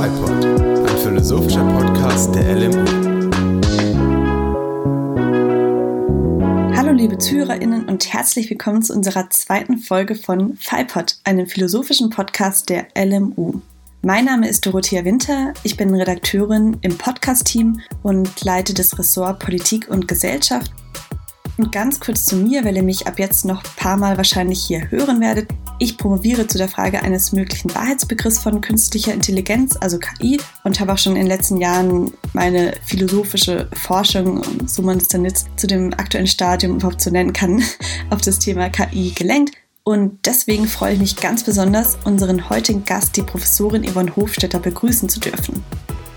FIPOD, ein philosophischer Podcast der LMU. Hallo liebe ZuhörerInnen und herzlich willkommen zu unserer zweiten Folge von FIPOD, einem philosophischen Podcast der LMU. Mein Name ist Dorothea Winter, ich bin Redakteurin im Podcast-Team und leite das Ressort Politik und Gesellschaft und ganz kurz zu mir, weil ihr mich ab jetzt noch ein paar Mal wahrscheinlich hier hören werdet. Ich promoviere zu der Frage eines möglichen Wahrheitsbegriffs von künstlicher Intelligenz, also KI, und habe auch schon in den letzten Jahren meine philosophische Forschung, so man es dann jetzt zu dem aktuellen Stadium überhaupt so nennen kann, auf das Thema KI gelenkt. Und deswegen freue ich mich ganz besonders, unseren heutigen Gast, die Professorin Yvonne Hofstetter, begrüßen zu dürfen.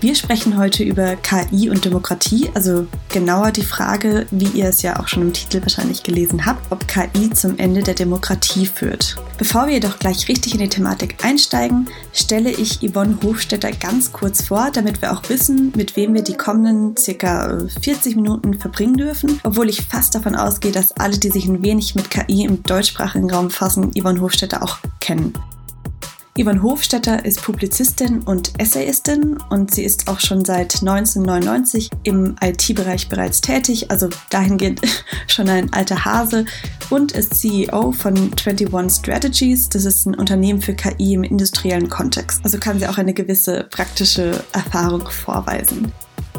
Wir sprechen heute über KI und Demokratie, also genauer die Frage, wie ihr es ja auch schon im Titel wahrscheinlich gelesen habt, ob KI zum Ende der Demokratie führt. Bevor wir jedoch gleich richtig in die Thematik einsteigen, stelle ich Yvonne Hofstetter ganz kurz vor, damit wir auch wissen, mit wem wir die kommenden circa 40 Minuten verbringen dürfen, obwohl ich fast davon ausgehe, dass alle, die sich ein wenig mit KI im deutschsprachigen Raum fassen, Yvonne Hofstetter auch kennen. Yvonne Hofstetter ist Publizistin und Essayistin und sie ist auch schon seit 1999 im IT-Bereich bereits tätig, also dahingehend schon ein alter Hase und ist CEO von 21 Strategies. Das ist ein Unternehmen für KI im industriellen Kontext. Also kann sie auch eine gewisse praktische Erfahrung vorweisen.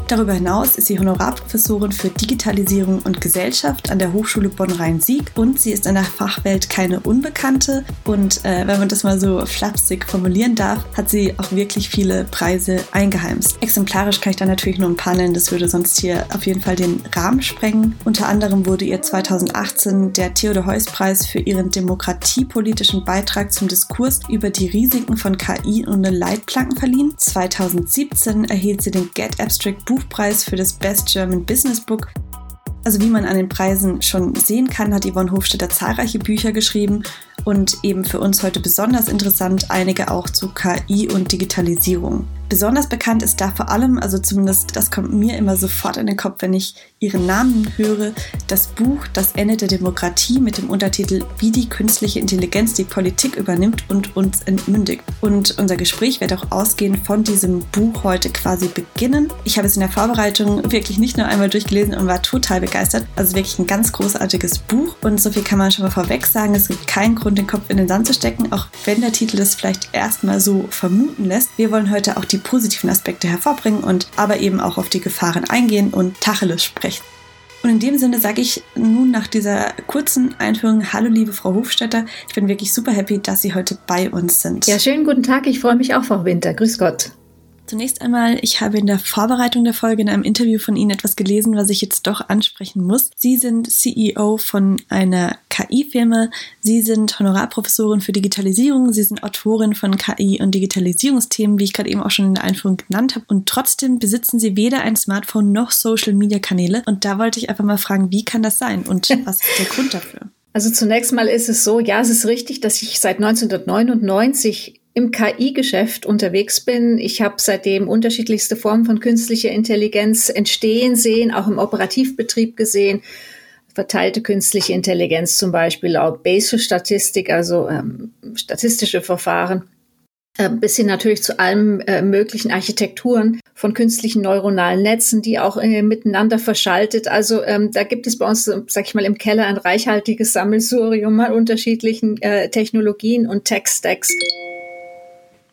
Darüber hinaus ist sie Honorarprofessorin für Digitalisierung und Gesellschaft an der Hochschule Bonn-Rhein-Sieg und sie ist in der Fachwelt keine Unbekannte. Und äh, wenn man das mal so flapsig formulieren darf, hat sie auch wirklich viele Preise eingeheimst. Exemplarisch kann ich da natürlich nur ein paar nennen, das würde sonst hier auf jeden Fall den Rahmen sprengen. Unter anderem wurde ihr 2018 der Theodor-Heuss-Preis für ihren demokratiepolitischen Beitrag zum Diskurs über die Risiken von KI und Leitplanken verliehen. 2017 erhielt sie den Get Abstract Buch Buchpreis für das Best German Business Book. Also wie man an den Preisen schon sehen kann, hat Yvonne Hofstetter zahlreiche Bücher geschrieben und eben für uns heute besonders interessant einige auch zu KI und Digitalisierung. Besonders bekannt ist da vor allem, also zumindest das kommt mir immer sofort in den Kopf, wenn ich ihren Namen höre, das Buch Das Ende der Demokratie mit dem Untertitel Wie die künstliche Intelligenz die Politik übernimmt und uns entmündigt. Und unser Gespräch wird auch ausgehend von diesem Buch heute quasi beginnen. Ich habe es in der Vorbereitung wirklich nicht nur einmal durchgelesen und war total begeistert. Also wirklich ein ganz großartiges Buch und so viel kann man schon mal vorweg sagen. Es gibt keinen Grund, den Kopf in den Sand zu stecken, auch wenn der Titel das vielleicht erstmal so vermuten lässt. Wir wollen heute auch die positiven Aspekte hervorbringen und aber eben auch auf die Gefahren eingehen und Tacheles sprechen. Und in dem Sinne sage ich nun nach dieser kurzen Einführung Hallo liebe Frau Hofstetter. Ich bin wirklich super happy, dass Sie heute bei uns sind. Ja, schönen guten Tag. Ich freue mich auch, Frau Winter. Grüß Gott. Zunächst einmal, ich habe in der Vorbereitung der Folge in einem Interview von Ihnen etwas gelesen, was ich jetzt doch ansprechen muss. Sie sind CEO von einer KI-Firma. Sie sind Honorarprofessorin für Digitalisierung. Sie sind Autorin von KI und Digitalisierungsthemen, wie ich gerade eben auch schon in der Einführung genannt habe. Und trotzdem besitzen Sie weder ein Smartphone noch Social-Media-Kanäle. Und da wollte ich einfach mal fragen, wie kann das sein und was ist der Grund dafür? Also zunächst mal ist es so, ja, es ist richtig, dass ich seit 1999 im KI-Geschäft unterwegs bin. Ich habe seitdem unterschiedlichste Formen von künstlicher Intelligenz entstehen sehen, auch im Operativbetrieb gesehen. Verteilte künstliche Intelligenz zum Beispiel laut Bayesian-Statistik, also ähm, statistische Verfahren, äh, bis hin natürlich zu allen äh, möglichen Architekturen von künstlichen neuronalen Netzen, die auch äh, miteinander verschaltet. Also ähm, da gibt es bei uns, sag ich mal, im Keller ein reichhaltiges Sammelsurium an unterschiedlichen äh, Technologien und Tech-Stacks.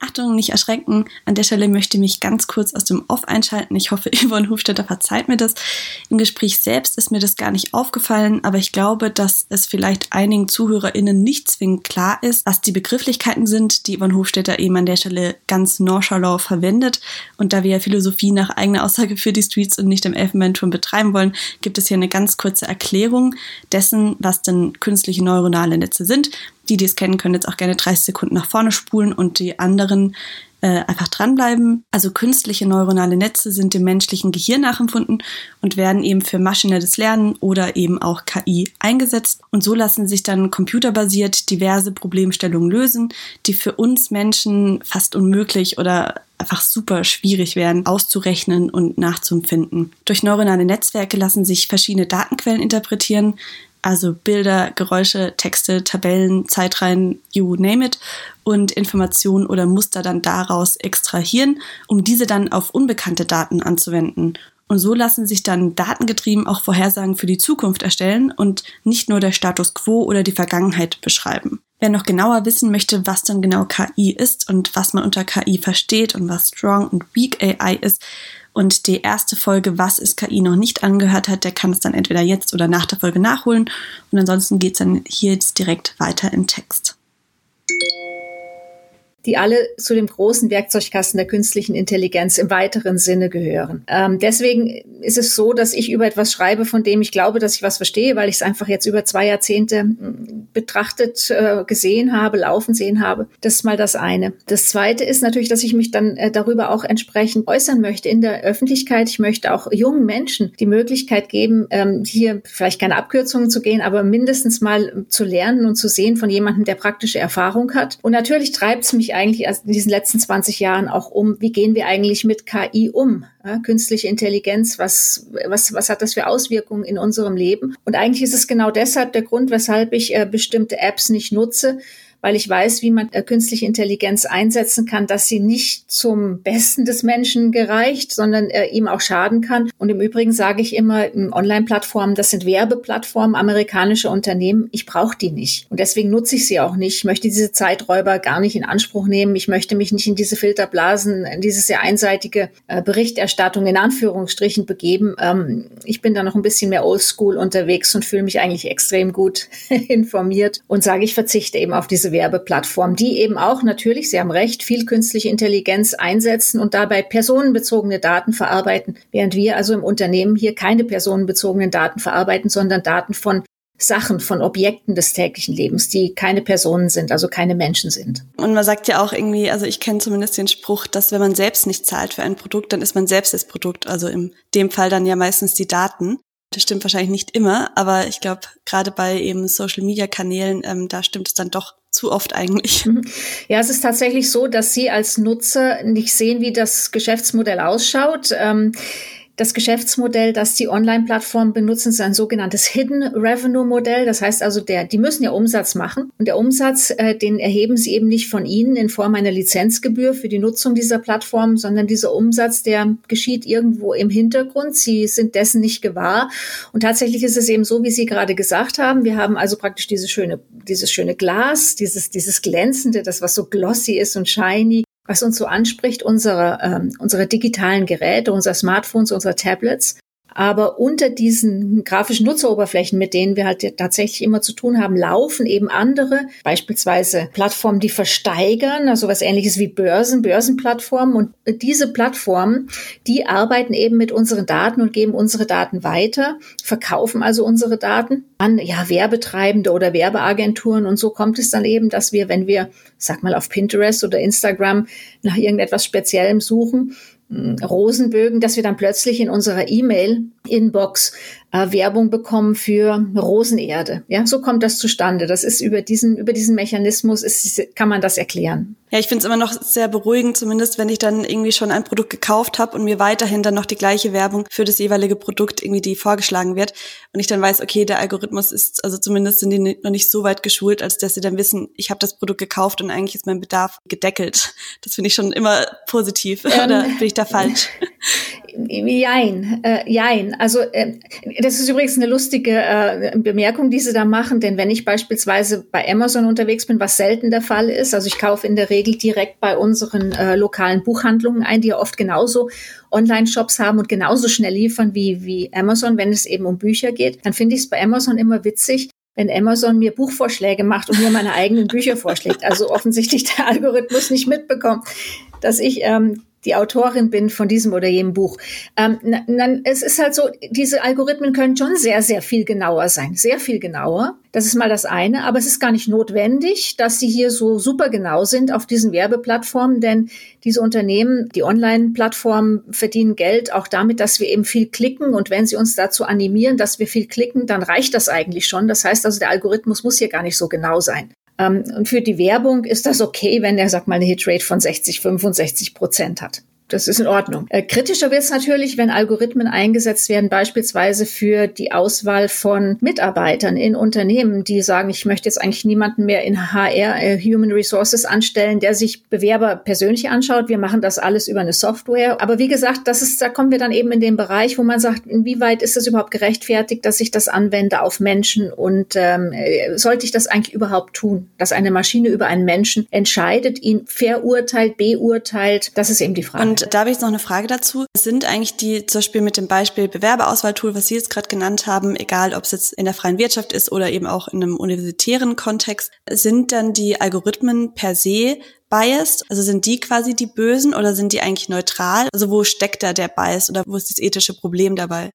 Achtung, nicht erschrecken. An der Stelle möchte ich mich ganz kurz aus dem Off einschalten. Ich hoffe, Yvonne Hofstetter verzeiht mir das. Im Gespräch selbst ist mir das gar nicht aufgefallen, aber ich glaube, dass es vielleicht einigen ZuhörerInnen nicht zwingend klar ist, was die Begrifflichkeiten sind, die Yvonne Hofstetter eben an der Stelle ganz nonchalant verwendet. Und da wir ja Philosophie nach eigener Aussage für die Streets und nicht im Elfenbeinturm betreiben wollen, gibt es hier eine ganz kurze Erklärung dessen, was denn künstliche neuronale Netze sind. Die, die es kennen, können jetzt auch gerne 30 Sekunden nach vorne spulen und die anderen äh, einfach dranbleiben. Also künstliche neuronale Netze sind dem menschlichen Gehirn nachempfunden und werden eben für maschinelles Lernen oder eben auch KI eingesetzt. Und so lassen sich dann computerbasiert diverse Problemstellungen lösen, die für uns Menschen fast unmöglich oder einfach super schwierig werden, auszurechnen und nachzuempfinden. Durch neuronale Netzwerke lassen sich verschiedene Datenquellen interpretieren, also Bilder, Geräusche, Texte, Tabellen, Zeitreihen, you name it, und Informationen oder Muster dann daraus extrahieren, um diese dann auf unbekannte Daten anzuwenden. Und so lassen sich dann datengetrieben auch Vorhersagen für die Zukunft erstellen und nicht nur der Status quo oder die Vergangenheit beschreiben. Wer noch genauer wissen möchte, was dann genau KI ist und was man unter KI versteht und was Strong und Weak AI ist, und die erste Folge, was ist KI, noch nicht angehört hat, der kann es dann entweder jetzt oder nach der Folge nachholen. Und ansonsten geht es dann hier jetzt direkt weiter im Text die alle zu dem großen Werkzeugkasten der künstlichen Intelligenz im weiteren Sinne gehören. Ähm, deswegen ist es so, dass ich über etwas schreibe, von dem ich glaube, dass ich was verstehe, weil ich es einfach jetzt über zwei Jahrzehnte hm, betrachtet, äh, gesehen habe, laufen sehen habe. Das ist mal das eine. Das zweite ist natürlich, dass ich mich dann äh, darüber auch entsprechend äußern möchte in der Öffentlichkeit. Ich möchte auch jungen Menschen die Möglichkeit geben, ähm, hier vielleicht keine Abkürzungen zu gehen, aber mindestens mal zu lernen und zu sehen von jemandem, der praktische Erfahrung hat. Und natürlich treibt es mich eigentlich erst in diesen letzten 20 Jahren auch um, wie gehen wir eigentlich mit KI um? Ja, künstliche Intelligenz, was, was, was hat das für Auswirkungen in unserem Leben? Und eigentlich ist es genau deshalb der Grund, weshalb ich äh, bestimmte Apps nicht nutze, weil ich weiß, wie man äh, künstliche Intelligenz einsetzen kann, dass sie nicht zum Besten des Menschen gereicht, sondern äh, ihm auch schaden kann. Und im Übrigen sage ich immer, Online-Plattformen, das sind Werbeplattformen amerikanischer Unternehmen. Ich brauche die nicht. Und deswegen nutze ich sie auch nicht. Ich möchte diese Zeiträuber gar nicht in Anspruch nehmen. Ich möchte mich nicht in diese Filterblasen, in diese sehr einseitige äh, Berichterstattung in Anführungsstrichen begeben. Ähm, ich bin da noch ein bisschen mehr oldschool unterwegs und fühle mich eigentlich extrem gut informiert und sage, ich verzichte eben auf diese Werbeplattformen, die eben auch natürlich, Sie haben recht, viel künstliche Intelligenz einsetzen und dabei personenbezogene Daten verarbeiten, während wir also im Unternehmen hier keine personenbezogenen Daten verarbeiten, sondern Daten von Sachen, von Objekten des täglichen Lebens, die keine Personen sind, also keine Menschen sind. Und man sagt ja auch irgendwie, also ich kenne zumindest den Spruch, dass wenn man selbst nicht zahlt für ein Produkt, dann ist man selbst das Produkt. Also in dem Fall dann ja meistens die Daten. Das stimmt wahrscheinlich nicht immer, aber ich glaube, gerade bei eben Social-Media-Kanälen, ähm, da stimmt es dann doch zu oft eigentlich. Mhm. Ja, es ist tatsächlich so, dass Sie als Nutzer nicht sehen, wie das Geschäftsmodell ausschaut. Ähm, das Geschäftsmodell, das die Online-Plattformen benutzen, ist ein sogenanntes Hidden Revenue Modell. Das heißt also, der, die müssen ja Umsatz machen. Und der Umsatz, äh, den erheben sie eben nicht von Ihnen in Form einer Lizenzgebühr für die Nutzung dieser Plattform, sondern dieser Umsatz, der geschieht irgendwo im Hintergrund. Sie sind dessen nicht gewahr. Und tatsächlich ist es eben so, wie Sie gerade gesagt haben. Wir haben also praktisch dieses schöne, dieses schöne Glas, dieses, dieses glänzende, das was so glossy ist und shiny was uns so anspricht, unsere, ähm, unsere digitalen Geräte, unser Smartphones, unsere Tablets. Aber unter diesen grafischen Nutzeroberflächen, mit denen wir halt tatsächlich immer zu tun haben, laufen eben andere, beispielsweise Plattformen, die versteigern, also was ähnliches wie Börsen, Börsenplattformen. Und diese Plattformen, die arbeiten eben mit unseren Daten und geben unsere Daten weiter, verkaufen also unsere Daten an ja, Werbetreibende oder Werbeagenturen. Und so kommt es dann eben, dass wir, wenn wir, sag mal, auf Pinterest oder Instagram nach irgendetwas Speziellem suchen, Rosenbögen, dass wir dann plötzlich in unserer E-Mail-Inbox äh, Werbung bekommen für Rosenerde. Ja, so kommt das zustande. Das ist über diesen, über diesen Mechanismus ist, kann man das erklären. Ja, ich finde es immer noch sehr beruhigend, zumindest wenn ich dann irgendwie schon ein Produkt gekauft habe und mir weiterhin dann noch die gleiche Werbung für das jeweilige Produkt irgendwie die vorgeschlagen wird und ich dann weiß, okay, der Algorithmus ist, also zumindest sind die noch nicht so weit geschult, als dass sie dann wissen, ich habe das Produkt gekauft und eigentlich ist mein Bedarf gedeckelt. Das finde ich schon immer positiv. Ähm, Oder bin ich da falsch? Jein, äh, jein. Also äh, das ist übrigens eine lustige äh, Bemerkung, die Sie da machen, denn wenn ich beispielsweise bei Amazon unterwegs bin, was selten der Fall ist, also ich kaufe in der Regel direkt bei unseren äh, lokalen Buchhandlungen ein, die ja oft genauso Online-Shops haben und genauso schnell liefern wie, wie Amazon, wenn es eben um Bücher geht, dann finde ich es bei Amazon immer witzig, wenn Amazon mir Buchvorschläge macht und mir meine eigenen Bücher vorschlägt. Also offensichtlich der Algorithmus nicht mitbekommt, dass ich ähm, die Autorin bin von diesem oder jenem Buch. Ähm, es ist halt so, diese Algorithmen können schon sehr, sehr viel genauer sein, sehr viel genauer. Das ist mal das eine, aber es ist gar nicht notwendig, dass sie hier so super genau sind auf diesen Werbeplattformen, denn diese Unternehmen, die Online-Plattformen verdienen Geld auch damit, dass wir eben viel klicken und wenn sie uns dazu animieren, dass wir viel klicken, dann reicht das eigentlich schon. Das heißt also, der Algorithmus muss hier gar nicht so genau sein. Ähm, und für die Werbung ist das okay, wenn der, sag mal, eine Hitrate von 60, 65 Prozent hat. Das ist in Ordnung. Äh, kritischer wird es natürlich, wenn Algorithmen eingesetzt werden, beispielsweise für die Auswahl von Mitarbeitern in Unternehmen, die sagen, ich möchte jetzt eigentlich niemanden mehr in HR, äh, Human Resources anstellen, der sich Bewerber persönlich anschaut. Wir machen das alles über eine Software. Aber wie gesagt, das ist, da kommen wir dann eben in den Bereich, wo man sagt, inwieweit ist es überhaupt gerechtfertigt, dass ich das anwende auf Menschen und ähm, äh, sollte ich das eigentlich überhaupt tun, dass eine Maschine über einen Menschen entscheidet, ihn verurteilt, beurteilt? Das ist eben die Frage. Und da habe ich noch eine Frage dazu. Sind eigentlich die, zum Beispiel mit dem Beispiel Bewerberauswahltool, was Sie jetzt gerade genannt haben, egal ob es jetzt in der freien Wirtschaft ist oder eben auch in einem universitären Kontext, sind dann die Algorithmen per se biased? Also sind die quasi die Bösen oder sind die eigentlich neutral? Also wo steckt da der Bias oder wo ist das ethische Problem dabei?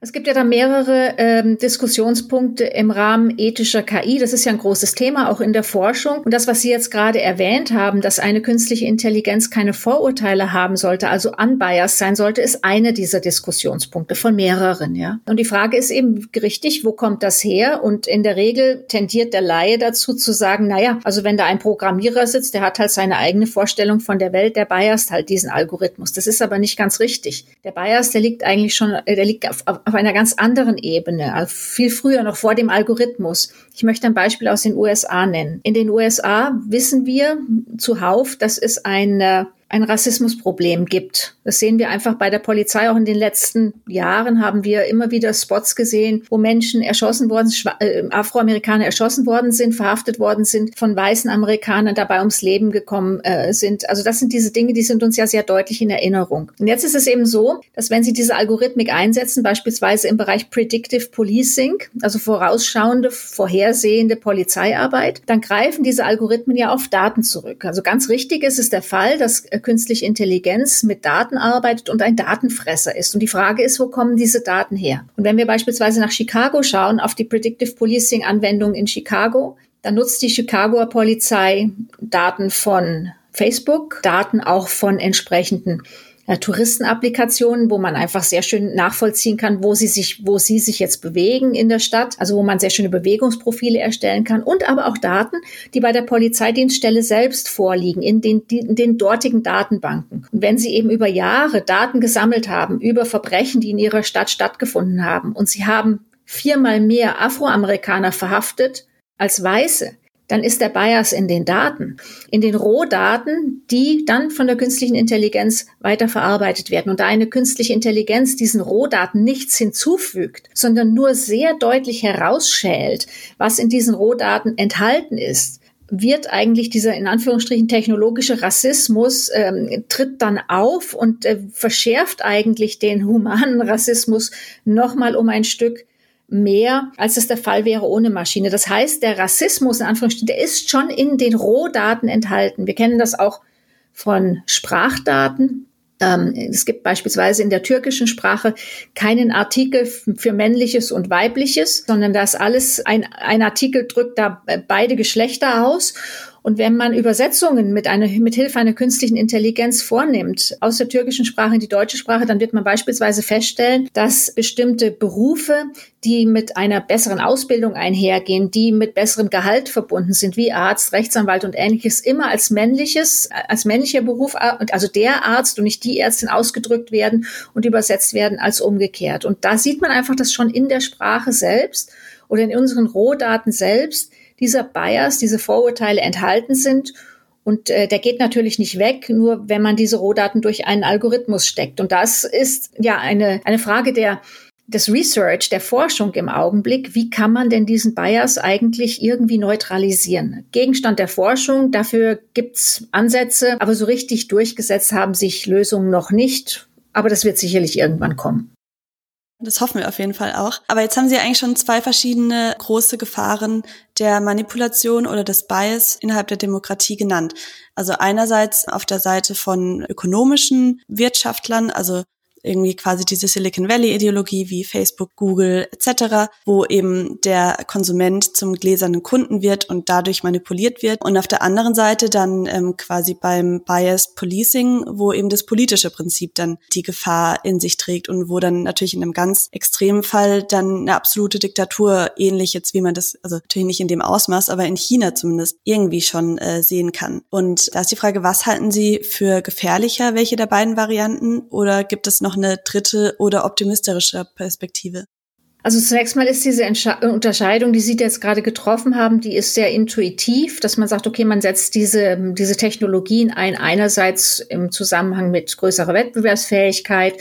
Es gibt ja da mehrere ähm, Diskussionspunkte im Rahmen ethischer KI. Das ist ja ein großes Thema, auch in der Forschung. Und das, was Sie jetzt gerade erwähnt haben, dass eine künstliche Intelligenz keine Vorurteile haben sollte, also unbiased sein sollte, ist eine dieser Diskussionspunkte von mehreren. Ja. Und die Frage ist eben richtig, wo kommt das her? Und in der Regel tendiert der Laie dazu zu sagen, naja, also wenn da ein Programmierer sitzt, der hat halt seine eigene Vorstellung von der Welt, der biased halt diesen Algorithmus. Das ist aber nicht ganz richtig. Der Bias, der liegt eigentlich schon, äh, der liegt auf, auf auf einer ganz anderen Ebene, also viel früher, noch vor dem Algorithmus. Ich möchte ein Beispiel aus den USA nennen. In den USA wissen wir zuhauf, dass es eine ein Rassismusproblem gibt. Das sehen wir einfach bei der Polizei. Auch in den letzten Jahren haben wir immer wieder Spots gesehen, wo Menschen erschossen worden, äh, Afroamerikaner erschossen worden sind, verhaftet worden sind, von weißen Amerikanern dabei ums Leben gekommen äh, sind. Also das sind diese Dinge, die sind uns ja sehr deutlich in Erinnerung. Und jetzt ist es eben so, dass wenn Sie diese Algorithmik einsetzen, beispielsweise im Bereich Predictive Policing, also vorausschauende, vorhersehende Polizeiarbeit, dann greifen diese Algorithmen ja auf Daten zurück. Also ganz richtig ist es der Fall, dass äh, künstliche Intelligenz mit Daten arbeitet und ein Datenfresser ist. Und die Frage ist, wo kommen diese Daten her? Und wenn wir beispielsweise nach Chicago schauen, auf die Predictive Policing Anwendung in Chicago, dann nutzt die Chicagoer Polizei Daten von Facebook, Daten auch von entsprechenden äh, Touristenapplikationen, wo man einfach sehr schön nachvollziehen kann, wo sie sich, wo sie sich jetzt bewegen in der Stadt, also wo man sehr schöne Bewegungsprofile erstellen kann und aber auch Daten, die bei der Polizeidienststelle selbst vorliegen, in den, in den dortigen Datenbanken. Und wenn sie eben über Jahre Daten gesammelt haben über Verbrechen, die in ihrer Stadt stattgefunden haben und sie haben viermal mehr Afroamerikaner verhaftet als Weiße, dann ist der Bias in den Daten, in den Rohdaten, die dann von der künstlichen Intelligenz weiterverarbeitet werden. Und da eine künstliche Intelligenz diesen Rohdaten nichts hinzufügt, sondern nur sehr deutlich herausschält, was in diesen Rohdaten enthalten ist, wird eigentlich dieser in Anführungsstrichen technologische Rassismus ähm, tritt dann auf und äh, verschärft eigentlich den humanen Rassismus nochmal um ein Stück mehr, als es der Fall wäre ohne Maschine. Das heißt, der Rassismus, in Anführungsstrichen, der ist schon in den Rohdaten enthalten. Wir kennen das auch von Sprachdaten. Ähm, es gibt beispielsweise in der türkischen Sprache keinen Artikel für männliches und weibliches, sondern das alles ein, ein Artikel drückt da beide Geschlechter aus. Und wenn man Übersetzungen mit, einer, mit Hilfe einer künstlichen Intelligenz vornimmt, aus der türkischen Sprache in die deutsche Sprache, dann wird man beispielsweise feststellen, dass bestimmte Berufe, die mit einer besseren Ausbildung einhergehen, die mit besserem Gehalt verbunden sind, wie Arzt, Rechtsanwalt und ähnliches, immer als männliches, als männlicher Beruf, also der Arzt und nicht die Ärztin ausgedrückt werden und übersetzt werden als umgekehrt. Und da sieht man einfach, dass schon in der Sprache selbst oder in unseren Rohdaten selbst dieser Bias, diese Vorurteile enthalten sind. Und äh, der geht natürlich nicht weg, nur wenn man diese Rohdaten durch einen Algorithmus steckt. Und das ist ja eine, eine Frage der, des Research, der Forschung im Augenblick. Wie kann man denn diesen Bias eigentlich irgendwie neutralisieren? Gegenstand der Forschung, dafür gibt's Ansätze, aber so richtig durchgesetzt haben sich Lösungen noch nicht. Aber das wird sicherlich irgendwann kommen. Das hoffen wir auf jeden Fall auch. Aber jetzt haben Sie eigentlich schon zwei verschiedene große Gefahren der Manipulation oder des Bias innerhalb der Demokratie genannt. Also einerseits auf der Seite von ökonomischen Wirtschaftlern, also irgendwie quasi diese Silicon Valley Ideologie wie Facebook, Google etc., wo eben der Konsument zum gläsernen Kunden wird und dadurch manipuliert wird. Und auf der anderen Seite dann ähm, quasi beim Biased Policing, wo eben das politische Prinzip dann die Gefahr in sich trägt und wo dann natürlich in einem ganz extremen Fall dann eine absolute Diktatur ähnlich jetzt, wie man das, also natürlich nicht in dem Ausmaß, aber in China zumindest irgendwie schon äh, sehen kann. Und da ist die Frage, was halten Sie für gefährlicher, welche der beiden Varianten? Oder gibt es noch eine dritte oder optimistischere Perspektive? Also zunächst mal ist diese Entsche Unterscheidung, die Sie jetzt gerade getroffen haben, die ist sehr intuitiv, dass man sagt, okay, man setzt diese, diese Technologien ein, einerseits im Zusammenhang mit größerer Wettbewerbsfähigkeit, äh,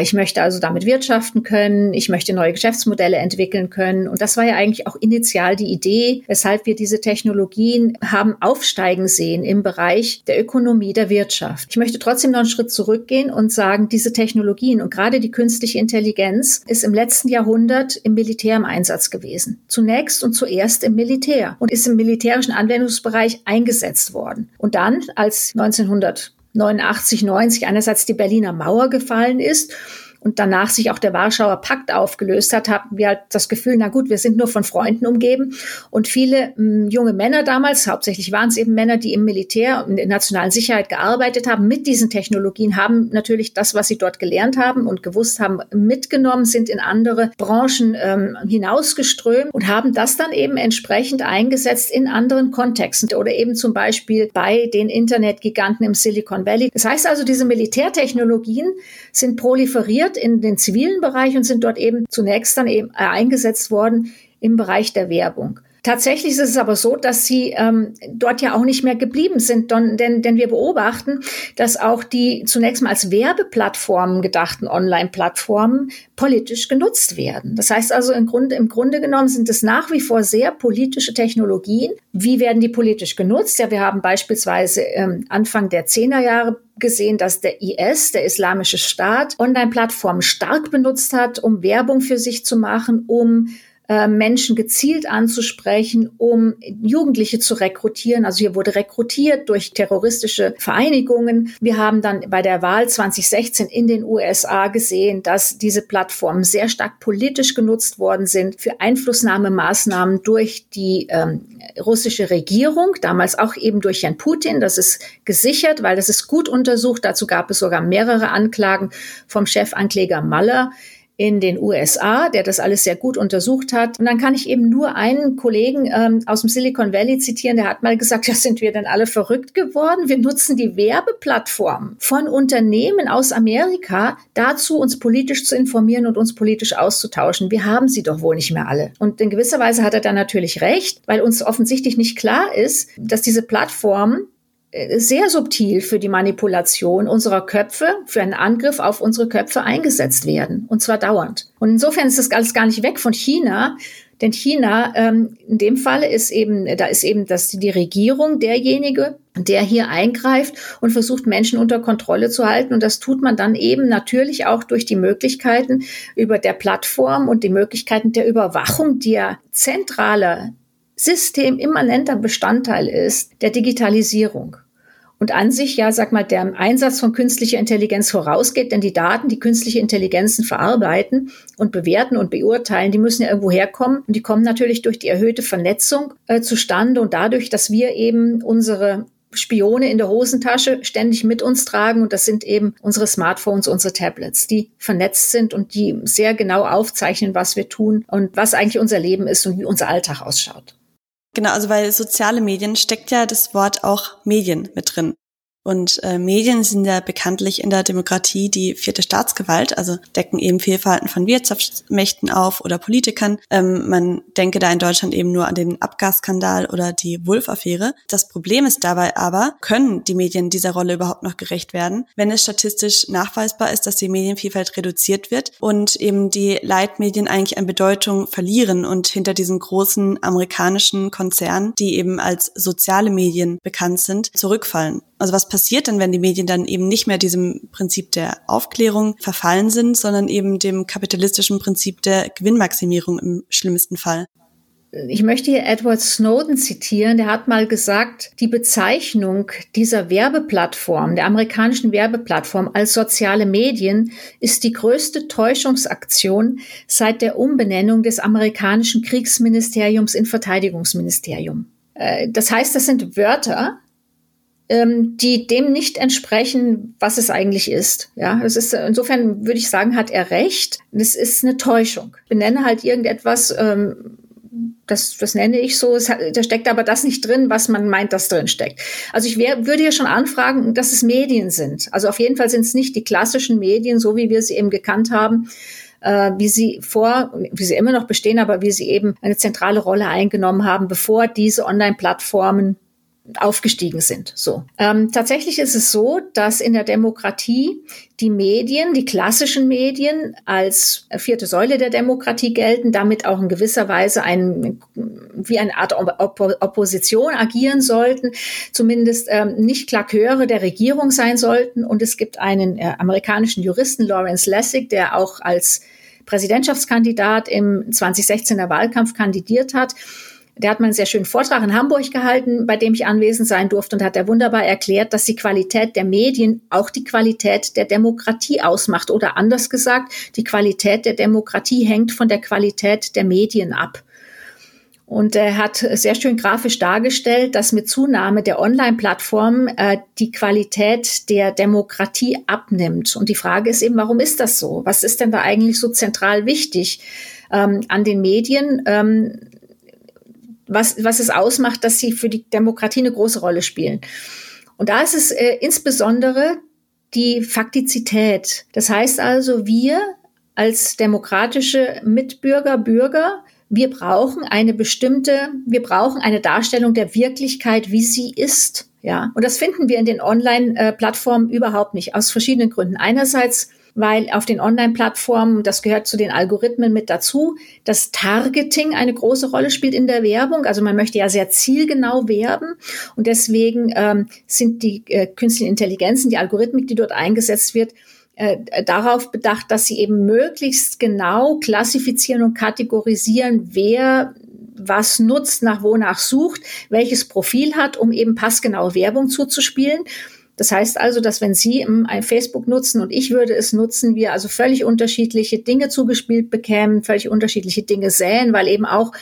ich möchte also damit wirtschaften können. Ich möchte neue Geschäftsmodelle entwickeln können. Und das war ja eigentlich auch initial die Idee, weshalb wir diese Technologien haben aufsteigen sehen im Bereich der Ökonomie, der Wirtschaft. Ich möchte trotzdem noch einen Schritt zurückgehen und sagen, diese Technologien und gerade die künstliche Intelligenz ist im letzten Jahrhundert im Militär im Einsatz gewesen. Zunächst und zuerst im Militär und ist im militärischen Anwendungsbereich eingesetzt worden. Und dann, als 1900 89, 90 einerseits die Berliner Mauer gefallen ist und danach sich auch der Warschauer Pakt aufgelöst hat, hatten wir halt das Gefühl, na gut, wir sind nur von Freunden umgeben. Und viele mh, hm, junge Männer damals, hauptsächlich waren es eben Männer, die im Militär und in der nationalen Sicherheit gearbeitet haben, mit diesen Technologien, haben natürlich das, was sie dort gelernt haben und gewusst haben, mitgenommen, sind in andere Branchen ähm, hinausgeströmt und haben das dann eben entsprechend eingesetzt in anderen Kontexten oder eben zum Beispiel bei den Internetgiganten im Silicon Valley. Das heißt also, diese Militärtechnologien sind proliferiert in den zivilen Bereich und sind dort eben zunächst dann eben eingesetzt worden im Bereich der Werbung. Tatsächlich ist es aber so, dass sie ähm, dort ja auch nicht mehr geblieben sind, denn, denn, wir beobachten, dass auch die zunächst mal als Werbeplattformen gedachten Online-Plattformen politisch genutzt werden. Das heißt also im Grunde, im Grunde genommen sind es nach wie vor sehr politische Technologien. Wie werden die politisch genutzt? Ja, wir haben beispielsweise ähm, Anfang der Zehnerjahre gesehen, dass der IS, der Islamische Staat, Online-Plattformen stark benutzt hat, um Werbung für sich zu machen, um äh, Menschen gezielt anzusprechen, um Jugendliche zu rekrutieren. Also hier wurde rekrutiert durch terroristische Vereinigungen. Wir haben dann bei der Wahl 2016 in den USA gesehen, dass diese Plattformen sehr stark politisch genutzt worden sind für Einflussnahmemaßnahmen durch die ähm, russische Regierung, damals auch eben durch Herrn Putin. Das ist gesichert, weil das ist gut untersucht. Dazu gab es sogar mehrere Anklagen vom Chefankläger Maller in den USA, der das alles sehr gut untersucht hat. Und dann kann ich eben nur einen Kollegen ähm, aus dem Silicon Valley zitieren, der hat mal gesagt, ja, sind wir denn alle verrückt geworden? Wir nutzen die Werbeplattform von Unternehmen aus Amerika dazu, uns politisch zu informieren und uns politisch auszutauschen. Wir haben sie doch wohl nicht mehr alle. Und in gewisser Weise hat er da natürlich recht, weil uns offensichtlich nicht klar ist, dass diese Plattformen sehr subtil für die Manipulation unserer Köpfe, für einen Angriff auf unsere Köpfe eingesetzt werden. Und zwar dauernd. Und insofern ist das alles gar nicht weg von China. Denn China, ähm, in dem Falle ist eben, da ist eben das, die Regierung derjenige, der hier eingreift und versucht, Menschen unter Kontrolle zu halten. Und das tut man dann eben natürlich auch durch die Möglichkeiten über der Plattform und die Möglichkeiten der Überwachung, die ja zentraler systemimmanenter Bestandteil ist der Digitalisierung und an sich ja, sag mal, der Einsatz von künstlicher Intelligenz vorausgeht, denn die Daten, die künstliche Intelligenzen verarbeiten und bewerten und beurteilen, die müssen ja irgendwo herkommen und die kommen natürlich durch die erhöhte Vernetzung äh, zustande und dadurch, dass wir eben unsere Spione in der Hosentasche ständig mit uns tragen und das sind eben unsere Smartphones, unsere Tablets, die vernetzt sind und die sehr genau aufzeichnen, was wir tun und was eigentlich unser Leben ist und wie unser Alltag ausschaut. Genau, also weil soziale Medien steckt ja das Wort auch Medien mit drin. Und äh, Medien sind ja bekanntlich in der Demokratie die vierte Staatsgewalt, also decken eben Fehlverhalten von Wirtschaftsmächten auf oder Politikern. Ähm, man denke da in Deutschland eben nur an den Abgasskandal oder die Wulff-Affäre. Das Problem ist dabei aber, können die Medien dieser Rolle überhaupt noch gerecht werden, wenn es statistisch nachweisbar ist, dass die Medienvielfalt reduziert wird und eben die Leitmedien eigentlich an Bedeutung verlieren und hinter diesen großen amerikanischen Konzernen, die eben als soziale Medien bekannt sind, zurückfallen. Also was passiert denn, wenn die Medien dann eben nicht mehr diesem Prinzip der Aufklärung verfallen sind, sondern eben dem kapitalistischen Prinzip der Gewinnmaximierung im schlimmsten Fall? ich möchte hier Edward Snowden zitieren. Der hat mal gesagt, die Bezeichnung dieser Werbeplattform, der amerikanischen Werbeplattform als soziale Medien ist die größte Täuschungsaktion seit der Umbenennung des amerikanischen Kriegsministeriums in Verteidigungsministerium. Äh, das heißt, das sind Wörter, ähm, die dem nicht entsprechen, was es eigentlich ist. Ja, das ist insofern würde ich sagen, hat er recht. Das ist eine Täuschung. Ich benenne halt irgendetwas. Ähm, das, das nenne ich so. Es da steckt aber das nicht drin, was man meint, dass drin steckt. Also ich wär, würde ja schon anfragen, dass es Medien sind. Also auf jeden Fall sind es nicht die klassischen Medien, so wie wir sie eben gekannt haben, äh, wie sie vor, wie sie immer noch bestehen, aber wie sie eben eine zentrale Rolle eingenommen haben, bevor diese Online-Plattformen aufgestiegen sind. So. Ähm, tatsächlich ist es so, dass in der Demokratie die Medien, die klassischen Medien als vierte Säule der Demokratie gelten, damit auch in gewisser Weise ein, wie eine Art Opp Opposition agieren sollten, zumindest ähm, nicht Klaköre der Regierung sein sollten. Und es gibt einen äh, amerikanischen Juristen, Lawrence Lessig, der auch als Präsidentschaftskandidat im 2016er Wahlkampf kandidiert hat der hat mal einen sehr schönen Vortrag in Hamburg gehalten, bei dem ich anwesend sein durfte und hat er wunderbar erklärt, dass die Qualität der Medien auch die Qualität der Demokratie ausmacht. Oder anders gesagt, die Qualität der Demokratie hängt von der Qualität der Medien ab. Und er hat sehr schön grafisch dargestellt, dass mit Zunahme der Online-Plattformen äh, die Qualität der Demokratie abnimmt. Und die Frage ist eben, warum ist das so? Was ist denn da eigentlich so zentral wichtig ähm, an den Medien? Ähm, was, was es ausmacht, dass sie für die Demokratie eine große Rolle spielen. Und da ist es äh, insbesondere die Faktizität. Das heißt also, wir als demokratische Mitbürger, Bürger, wir brauchen eine bestimmte, wir brauchen eine Darstellung der Wirklichkeit, wie sie ist. Ja, und das finden wir in den Online-Plattformen äh, überhaupt nicht aus verschiedenen Gründen. Einerseits weil auf den Online-Plattformen, das gehört zu den Algorithmen mit dazu, das Targeting eine große Rolle spielt in der Werbung. Also man möchte ja sehr zielgenau werben und deswegen ähm, sind die äh, künstlichen Intelligenzen, die Algorithmik, die dort eingesetzt wird, äh, darauf bedacht, dass sie eben möglichst genau klassifizieren und kategorisieren, wer was nutzt, nach wonach sucht, welches Profil hat, um eben passgenaue Werbung zuzuspielen. Das heißt also, dass wenn Sie ein Facebook nutzen und ich würde es nutzen, wir also völlig unterschiedliche Dinge zugespielt bekämen, völlig unterschiedliche Dinge säen, weil eben auch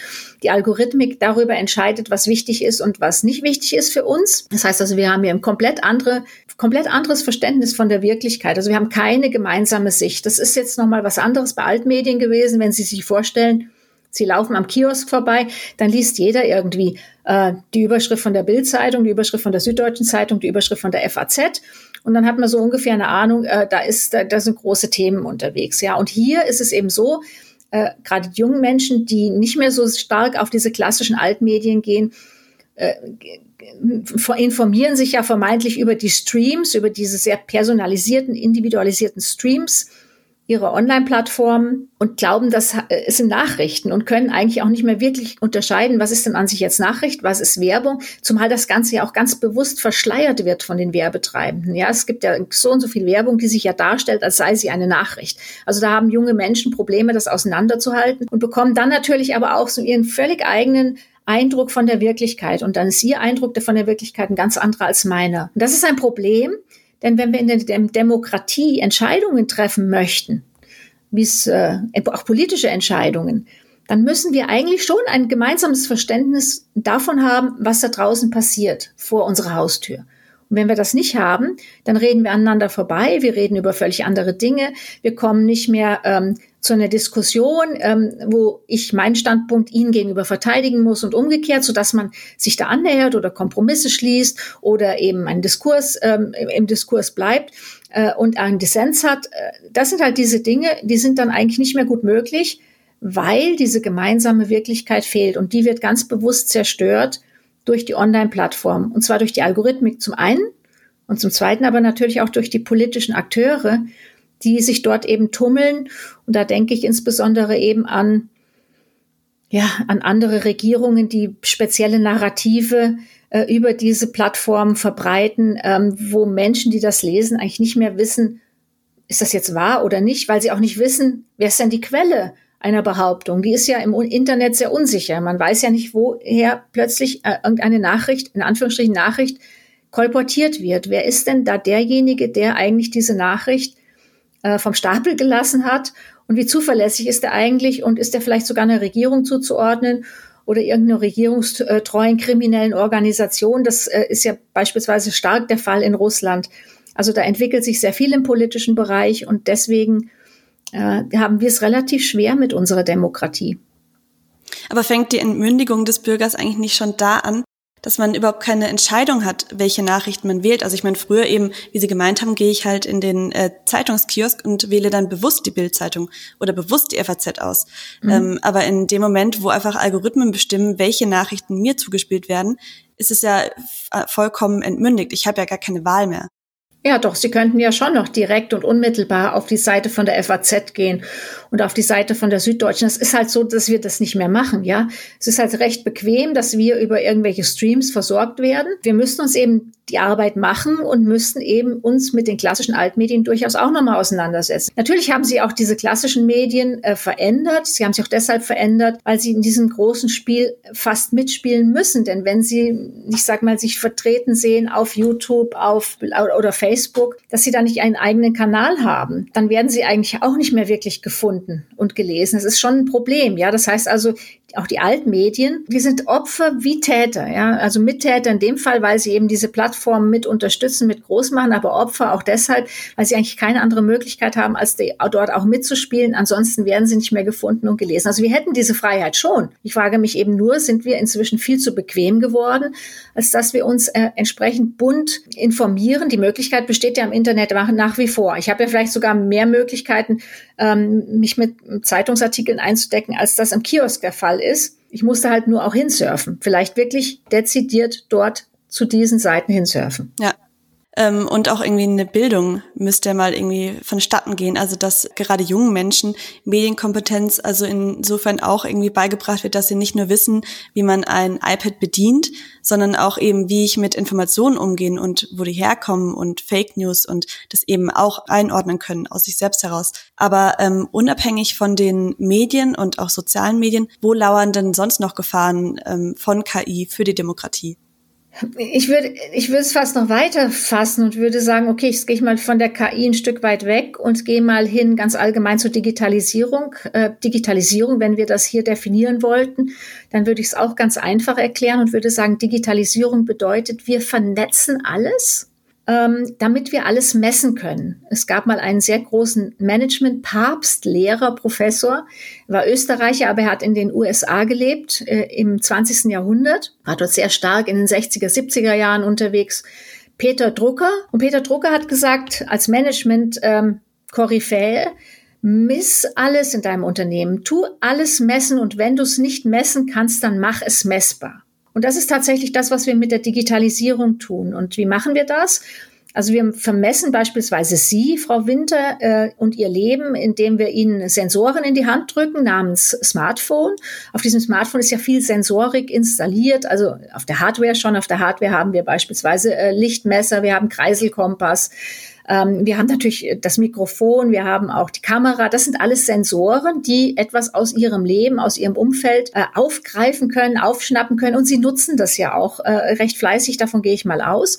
die Algorithmik darüber entscheidet, was wichtig ist und was nicht wichtig ist für uns. Das heißt also, wir haben hier ein komplett andere, komplett anderes Verständnis von der Wirklichkeit. Also wir haben keine gemeinsame Sicht. Das ist jetzt nochmal was anderes bei Altmedien gewesen, wenn Sie sich vorstellen, Sie laufen am Kiosk vorbei, dann liest jeder irgendwie äh, die Überschrift von der Bildzeitung, die Überschrift von der Süddeutschen Zeitung, die Überschrift von der FAZ. Und dann hat man so ungefähr eine Ahnung, äh, da ist, da, da sind große Themen unterwegs. Ja, und hier ist es eben so, äh, gerade die jungen Menschen, die nicht mehr so stark auf diese klassischen Altmedien gehen, äh, informieren sich ja vermeintlich über die Streams, über diese sehr personalisierten, individualisierten Streams ihre Online-Plattformen und glauben, das äh, sind Nachrichten und können eigentlich auch nicht mehr wirklich unterscheiden, was ist denn an sich jetzt Nachricht, was ist Werbung, zumal das Ganze ja auch ganz bewusst verschleiert wird von den Werbetreibenden. Ja, es gibt ja so und so viel Werbung, die sich ja darstellt, als sei sie eine Nachricht. Also da haben junge Menschen Probleme, das auseinanderzuhalten und bekommen dann natürlich aber auch so ihren völlig eigenen Eindruck von der Wirklichkeit. Und dann ist ihr Eindruck von der Wirklichkeit ein ganz anderer als meiner. Und das ist ein Problem, denn wenn wir in der Demokratie Entscheidungen treffen möchten, wie es äh, auch politische Entscheidungen, dann müssen wir eigentlich schon ein gemeinsames Verständnis davon haben, was da draußen passiert vor unserer Haustür. Und wenn wir das nicht haben, dann reden wir aneinander vorbei, wir reden über völlig andere Dinge, wir kommen nicht mehr ähm, zu einer Diskussion, ähm, wo ich meinen Standpunkt Ihnen gegenüber verteidigen muss und umgekehrt, so dass man sich da annähert oder Kompromisse schließt oder eben ein Diskurs ähm, im Diskurs bleibt äh, und einen Dissens hat. Äh, das sind halt diese Dinge, die sind dann eigentlich nicht mehr gut möglich, weil diese gemeinsame Wirklichkeit fehlt und die wird ganz bewusst zerstört durch die Online-Plattform. Und zwar durch die Algorithmik zum einen und zum zweiten aber natürlich auch durch die politischen Akteure, die sich dort eben tummeln. Und da denke ich insbesondere eben an, ja, an andere Regierungen, die spezielle Narrative äh, über diese Plattformen verbreiten, ähm, wo Menschen, die das lesen, eigentlich nicht mehr wissen, ist das jetzt wahr oder nicht, weil sie auch nicht wissen, wer ist denn die Quelle? einer Behauptung. Die ist ja im Internet sehr unsicher. Man weiß ja nicht, woher plötzlich äh, irgendeine Nachricht, in Anführungsstrichen Nachricht, kolportiert wird. Wer ist denn da derjenige, der eigentlich diese Nachricht äh, vom Stapel gelassen hat? Und wie zuverlässig ist er eigentlich? Und ist er vielleicht sogar einer Regierung zuzuordnen? oder irgendeiner regierungstreuen kriminellen Organisation. Das äh, ist ja beispielsweise stark der Fall in Russland. Also da entwickelt sich sehr viel im politischen Bereich und deswegen äh, haben wir es relativ schwer mit unserer Demokratie. Aber fängt die Entmündigung des Bürgers eigentlich nicht schon da an, dass man überhaupt keine Entscheidung hat, welche Nachrichten man wählt. Also ich meine, früher eben, wie Sie gemeint haben, gehe ich halt in den äh, Zeitungskiosk und wähle dann bewusst die Bildzeitung oder bewusst die FAZ aus. Mhm. Ähm, aber in dem Moment, wo einfach Algorithmen bestimmen, welche Nachrichten mir zugespielt werden, ist es ja vollkommen entmündigt. Ich habe ja gar keine Wahl mehr. Ja, doch, Sie könnten ja schon noch direkt und unmittelbar auf die Seite von der FAZ gehen und auf die Seite von der Süddeutschen. Es ist halt so, dass wir das nicht mehr machen, ja. Es ist halt recht bequem, dass wir über irgendwelche Streams versorgt werden. Wir müssen uns eben die Arbeit machen und müssten eben uns mit den klassischen Altmedien durchaus auch nochmal auseinandersetzen. Natürlich haben sie auch diese klassischen Medien äh, verändert. Sie haben sich auch deshalb verändert, weil sie in diesem großen Spiel fast mitspielen müssen. Denn wenn sie, ich sag mal, sich vertreten sehen auf YouTube, auf oder Facebook, dass sie da nicht einen eigenen Kanal haben, dann werden sie eigentlich auch nicht mehr wirklich gefunden und gelesen. Das ist schon ein Problem. Ja, das heißt also, auch die Altmedien, wir sind Opfer wie Täter, ja, also Mittäter in dem Fall, weil sie eben diese Plattformen mit unterstützen, mit groß machen, aber Opfer auch deshalb, weil sie eigentlich keine andere Möglichkeit haben, als die, dort auch mitzuspielen. Ansonsten werden sie nicht mehr gefunden und gelesen. Also wir hätten diese Freiheit schon. Ich frage mich eben nur, sind wir inzwischen viel zu bequem geworden, als dass wir uns äh, entsprechend bunt informieren. Die Möglichkeit besteht ja im Internet nach wie vor. Ich habe ja vielleicht sogar mehr Möglichkeiten, ähm, mich mit Zeitungsartikeln einzudecken, als das im Kiosk der Fall ist. Ich musste halt nur auch hinsurfen. Vielleicht wirklich dezidiert dort zu diesen Seiten hinsurfen. Ja, ähm, und auch irgendwie eine Bildung müsste mal irgendwie vonstatten gehen. Also dass gerade jungen Menschen Medienkompetenz also insofern auch irgendwie beigebracht wird, dass sie nicht nur wissen, wie man ein iPad bedient, sondern auch eben, wie ich mit Informationen umgehen und wo die herkommen und Fake News und das eben auch einordnen können aus sich selbst heraus. Aber ähm, unabhängig von den Medien und auch sozialen Medien, wo lauern denn sonst noch Gefahren ähm, von KI für die Demokratie? Ich würde, ich würde es fast noch weiter fassen und würde sagen, okay, ich gehe mal von der KI ein Stück weit weg und gehe mal hin ganz allgemein zur Digitalisierung. Äh, Digitalisierung, wenn wir das hier definieren wollten, dann würde ich es auch ganz einfach erklären und würde sagen, Digitalisierung bedeutet, wir vernetzen alles ähm, damit wir alles messen können. Es gab mal einen sehr großen Management-Papst, Lehrer, Professor, war Österreicher, aber er hat in den USA gelebt äh, im 20. Jahrhundert, war dort sehr stark in den 60er, 70er Jahren unterwegs. Peter Drucker. Und Peter Drucker hat gesagt, als Management-Koryphäe, ähm, miss alles in deinem Unternehmen, tu alles messen und wenn du es nicht messen kannst, dann mach es messbar. Und das ist tatsächlich das, was wir mit der Digitalisierung tun. Und wie machen wir das? Also wir vermessen beispielsweise Sie, Frau Winter, äh, und Ihr Leben, indem wir Ihnen Sensoren in die Hand drücken namens Smartphone. Auf diesem Smartphone ist ja viel Sensorik installiert, also auf der Hardware schon. Auf der Hardware haben wir beispielsweise äh, Lichtmesser, wir haben Kreiselkompass, ähm, wir haben natürlich das Mikrofon, wir haben auch die Kamera. Das sind alles Sensoren, die etwas aus ihrem Leben, aus ihrem Umfeld äh, aufgreifen können, aufschnappen können. Und sie nutzen das ja auch äh, recht fleißig. Davon gehe ich mal aus.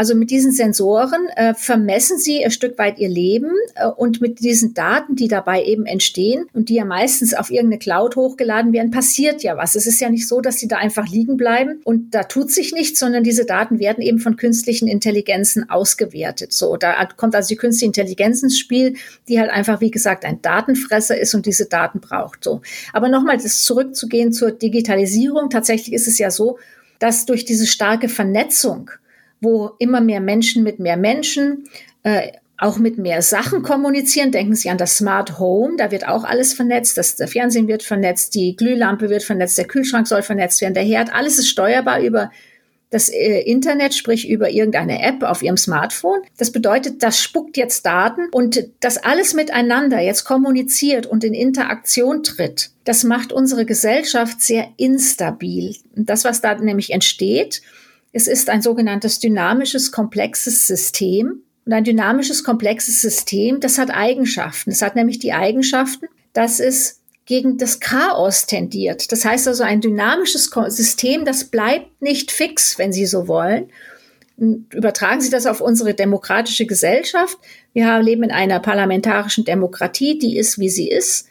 Also mit diesen Sensoren äh, vermessen sie ein Stück weit ihr Leben äh, und mit diesen Daten, die dabei eben entstehen und die ja meistens auf irgendeine Cloud hochgeladen werden, passiert ja was. Es ist ja nicht so, dass sie da einfach liegen bleiben und da tut sich nichts, sondern diese Daten werden eben von künstlichen Intelligenzen ausgewertet. So, da kommt also die künstliche Intelligenz ins Spiel, die halt einfach, wie gesagt, ein Datenfresser ist und diese Daten braucht. So. Aber nochmal das zurückzugehen zur Digitalisierung. Tatsächlich ist es ja so, dass durch diese starke Vernetzung wo immer mehr Menschen mit mehr Menschen äh, auch mit mehr Sachen kommunizieren. Denken Sie an das Smart Home, da wird auch alles vernetzt, das Fernsehen wird vernetzt, die Glühlampe wird vernetzt, der Kühlschrank soll vernetzt werden, der Herd, alles ist steuerbar über das äh, Internet, sprich über irgendeine App auf Ihrem Smartphone. Das bedeutet, das spuckt jetzt Daten und das alles miteinander jetzt kommuniziert und in Interaktion tritt. Das macht unsere Gesellschaft sehr instabil. Das, was da nämlich entsteht, es ist ein sogenanntes dynamisches, komplexes System. Und ein dynamisches, komplexes System, das hat Eigenschaften. Es hat nämlich die Eigenschaften, dass es gegen das Chaos tendiert. Das heißt also ein dynamisches System, das bleibt nicht fix, wenn Sie so wollen. Übertragen Sie das auf unsere demokratische Gesellschaft. Wir leben in einer parlamentarischen Demokratie, die ist, wie sie ist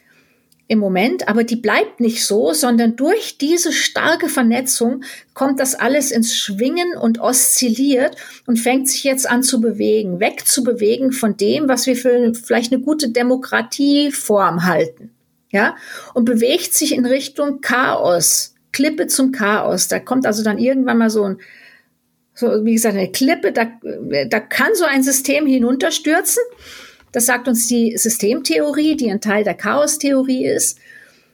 im Moment, aber die bleibt nicht so, sondern durch diese starke Vernetzung kommt das alles ins Schwingen und oszilliert und fängt sich jetzt an zu bewegen, wegzubewegen von dem, was wir für vielleicht eine gute Demokratieform halten. Ja, und bewegt sich in Richtung Chaos, Klippe zum Chaos. Da kommt also dann irgendwann mal so ein, so, wie gesagt, eine Klippe, da, da kann so ein System hinunterstürzen. Das sagt uns die Systemtheorie, die ein Teil der Chaostheorie ist.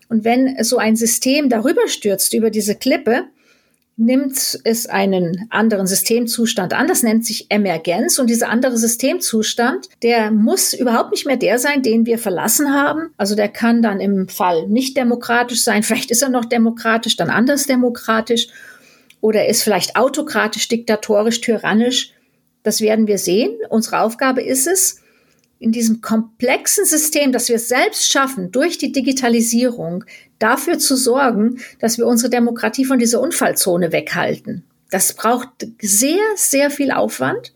Und wenn so ein System darüber stürzt, über diese Klippe, nimmt es einen anderen Systemzustand an. Das nennt sich Emergenz. Und dieser andere Systemzustand, der muss überhaupt nicht mehr der sein, den wir verlassen haben. Also der kann dann im Fall nicht demokratisch sein. Vielleicht ist er noch demokratisch, dann anders demokratisch. Oder ist vielleicht autokratisch, diktatorisch, tyrannisch. Das werden wir sehen. Unsere Aufgabe ist es, in diesem komplexen System, das wir selbst schaffen, durch die Digitalisierung, dafür zu sorgen, dass wir unsere Demokratie von dieser Unfallzone weghalten. Das braucht sehr, sehr viel Aufwand.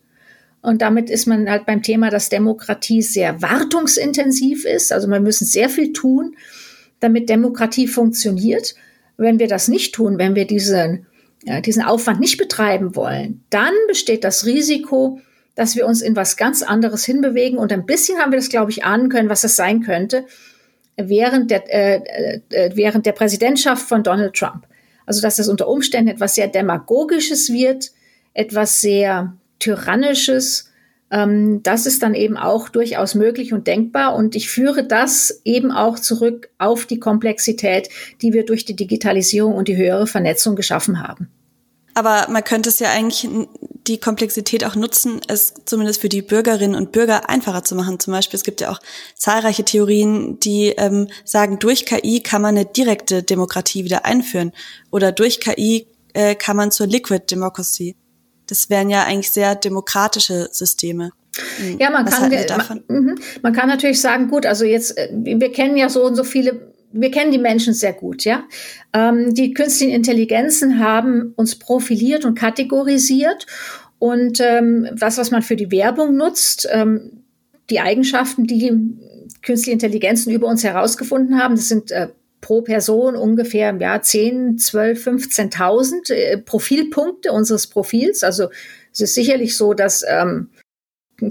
Und damit ist man halt beim Thema, dass Demokratie sehr wartungsintensiv ist. Also wir müssen sehr viel tun, damit Demokratie funktioniert. Wenn wir das nicht tun, wenn wir diesen, ja, diesen Aufwand nicht betreiben wollen, dann besteht das Risiko, dass wir uns in was ganz anderes hinbewegen. Und ein bisschen haben wir das, glaube ich, ahnen können, was das sein könnte während der, äh, äh, während der Präsidentschaft von Donald Trump. Also, dass das unter Umständen etwas sehr Demagogisches wird, etwas sehr Tyrannisches. Ähm, das ist dann eben auch durchaus möglich und denkbar. Und ich führe das eben auch zurück auf die Komplexität, die wir durch die Digitalisierung und die höhere Vernetzung geschaffen haben. Aber man könnte es ja eigentlich die Komplexität auch nutzen, es zumindest für die Bürgerinnen und Bürger einfacher zu machen. Zum Beispiel, es gibt ja auch zahlreiche Theorien, die ähm, sagen, durch KI kann man eine direkte Demokratie wieder einführen oder durch KI äh, kann man zur Liquid Democracy. Das wären ja eigentlich sehr demokratische Systeme. Ja, man kann, man, mhm. man kann natürlich sagen, gut, also jetzt, äh, wir kennen ja so und so viele wir kennen die Menschen sehr gut, ja. Ähm, die künstlichen Intelligenzen haben uns profiliert und kategorisiert und ähm, das, was man für die Werbung nutzt, ähm, die Eigenschaften, die künstliche Intelligenzen über uns herausgefunden haben, das sind äh, pro Person ungefähr ja, 10, 12, 15.000 äh, Profilpunkte unseres Profils. Also es ist sicherlich so, dass ähm,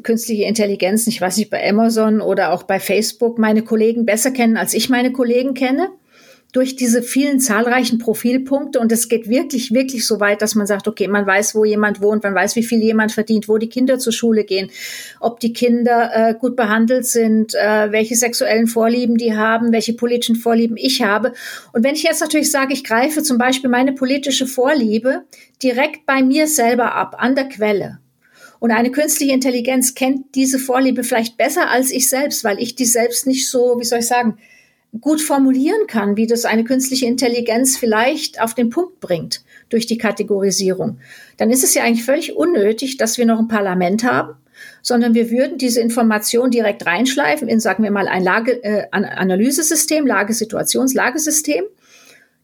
künstliche Intelligenz, ich weiß nicht, bei Amazon oder auch bei Facebook meine Kollegen besser kennen, als ich meine Kollegen kenne. Durch diese vielen zahlreichen Profilpunkte und es geht wirklich, wirklich so weit, dass man sagt, okay, man weiß, wo jemand wohnt, man weiß, wie viel jemand verdient, wo die Kinder zur Schule gehen, ob die Kinder äh, gut behandelt sind, äh, welche sexuellen Vorlieben die haben, welche politischen Vorlieben ich habe. Und wenn ich jetzt natürlich sage, ich greife zum Beispiel meine politische Vorliebe direkt bei mir selber ab, an der Quelle, und eine künstliche Intelligenz kennt diese Vorliebe vielleicht besser als ich selbst, weil ich die selbst nicht so, wie soll ich sagen, gut formulieren kann, wie das eine künstliche Intelligenz vielleicht auf den Punkt bringt durch die Kategorisierung. Dann ist es ja eigentlich völlig unnötig, dass wir noch ein Parlament haben, sondern wir würden diese Information direkt reinschleifen in, sagen wir mal, ein Lage, äh, Analysesystem, Lagesituations, Lagesystem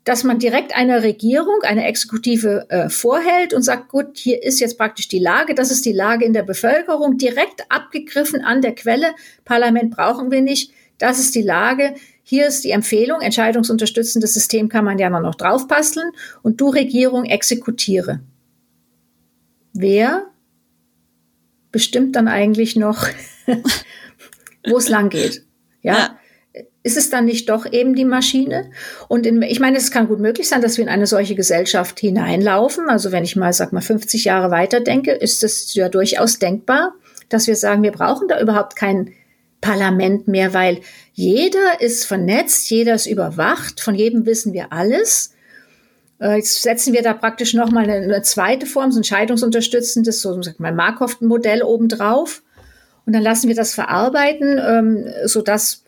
dass man direkt einer Regierung, einer Exekutive äh, vorhält und sagt, gut, hier ist jetzt praktisch die Lage, das ist die Lage in der Bevölkerung, direkt abgegriffen an der Quelle. Parlament brauchen wir nicht, das ist die Lage. Hier ist die Empfehlung, entscheidungsunterstützendes System kann man ja noch draufpasteln und du Regierung exekutiere. Wer bestimmt dann eigentlich noch, wo es lang geht? ja. ja ist es dann nicht doch eben die Maschine? Und in, ich meine, es kann gut möglich sein, dass wir in eine solche Gesellschaft hineinlaufen. Also wenn ich mal, sag mal, 50 Jahre weiter denke, ist es ja durchaus denkbar, dass wir sagen, wir brauchen da überhaupt kein Parlament mehr, weil jeder ist vernetzt, jeder ist überwacht, von jedem wissen wir alles. Äh, jetzt setzen wir da praktisch nochmal eine, zweite Form, so ein scheidungsunterstützendes, so sag mal Markov-Modell obendrauf. Und dann lassen wir das verarbeiten, ähm, sodass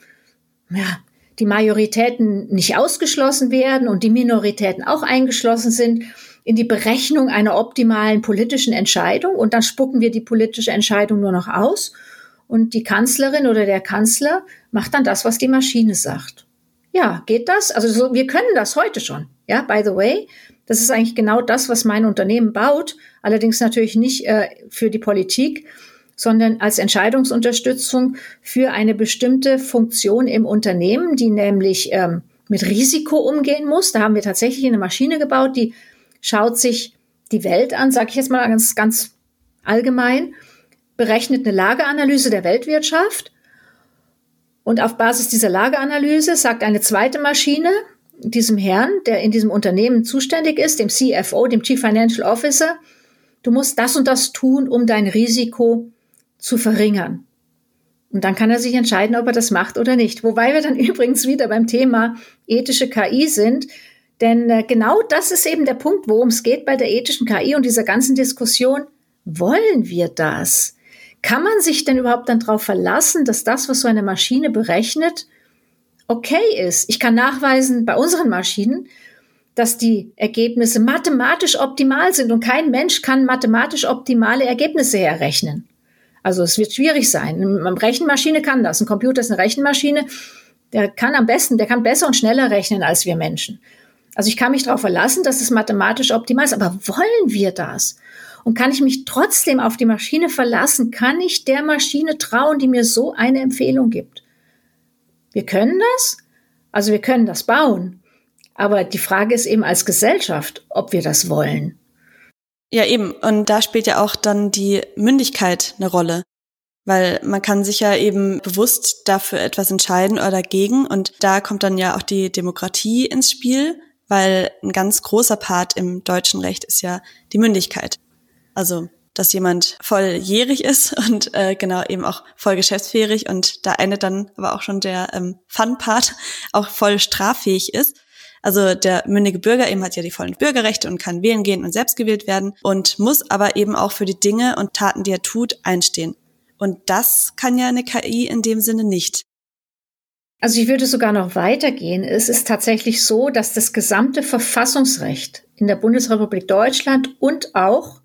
ja, die Majoritäten nicht ausgeschlossen werden und die Minoritäten auch eingeschlossen sind in die Berechnung einer optimalen politischen Entscheidung und dann spucken wir die politische Entscheidung nur noch aus und die Kanzlerin oder der Kanzler macht dann das, was die Maschine sagt. Ja, geht das? Also so, wir können das heute schon. Ja, by the way, das ist eigentlich genau das, was mein Unternehmen baut. Allerdings natürlich nicht äh, für die Politik, sondern als Entscheidungsunterstützung für eine bestimmte Funktion im Unternehmen, die nämlich ähm, mit Risiko umgehen muss. Da haben wir tatsächlich eine Maschine gebaut, die schaut sich die Welt an, sage ich jetzt mal ganz, ganz allgemein, berechnet eine Lageanalyse der Weltwirtschaft und auf Basis dieser Lageanalyse sagt eine zweite Maschine diesem Herrn, der in diesem Unternehmen zuständig ist, dem CFO, dem Chief Financial Officer, du musst das und das tun, um dein Risiko zu verringern. Und dann kann er sich entscheiden, ob er das macht oder nicht. Wobei wir dann übrigens wieder beim Thema ethische KI sind. Denn äh, genau das ist eben der Punkt, worum es geht bei der ethischen KI und dieser ganzen Diskussion. Wollen wir das? Kann man sich denn überhaupt dann darauf verlassen, dass das, was so eine Maschine berechnet, okay ist? Ich kann nachweisen bei unseren Maschinen, dass die Ergebnisse mathematisch optimal sind und kein Mensch kann mathematisch optimale Ergebnisse herrechnen. Also es wird schwierig sein. Eine Rechenmaschine kann das. Ein Computer ist eine Rechenmaschine. Der kann am besten, der kann besser und schneller rechnen als wir Menschen. Also ich kann mich darauf verlassen, dass es mathematisch optimal ist. Aber wollen wir das? Und kann ich mich trotzdem auf die Maschine verlassen? Kann ich der Maschine trauen, die mir so eine Empfehlung gibt? Wir können das. Also wir können das bauen. Aber die Frage ist eben als Gesellschaft, ob wir das wollen. Ja, eben. Und da spielt ja auch dann die Mündigkeit eine Rolle. Weil man kann sich ja eben bewusst dafür etwas entscheiden oder dagegen. Und da kommt dann ja auch die Demokratie ins Spiel, weil ein ganz großer Part im deutschen Recht ist ja die Mündigkeit. Also, dass jemand volljährig ist und äh, genau eben auch voll geschäftsfähig und da endet dann aber auch schon der ähm, Fun-Part auch voll straffähig ist. Also der mündige Bürger eben hat ja die vollen Bürgerrechte und kann wählen gehen und selbst gewählt werden und muss aber eben auch für die Dinge und Taten, die er tut, einstehen. Und das kann ja eine KI in dem Sinne nicht. Also ich würde sogar noch weitergehen. Es ist tatsächlich so, dass das gesamte Verfassungsrecht in der Bundesrepublik Deutschland und auch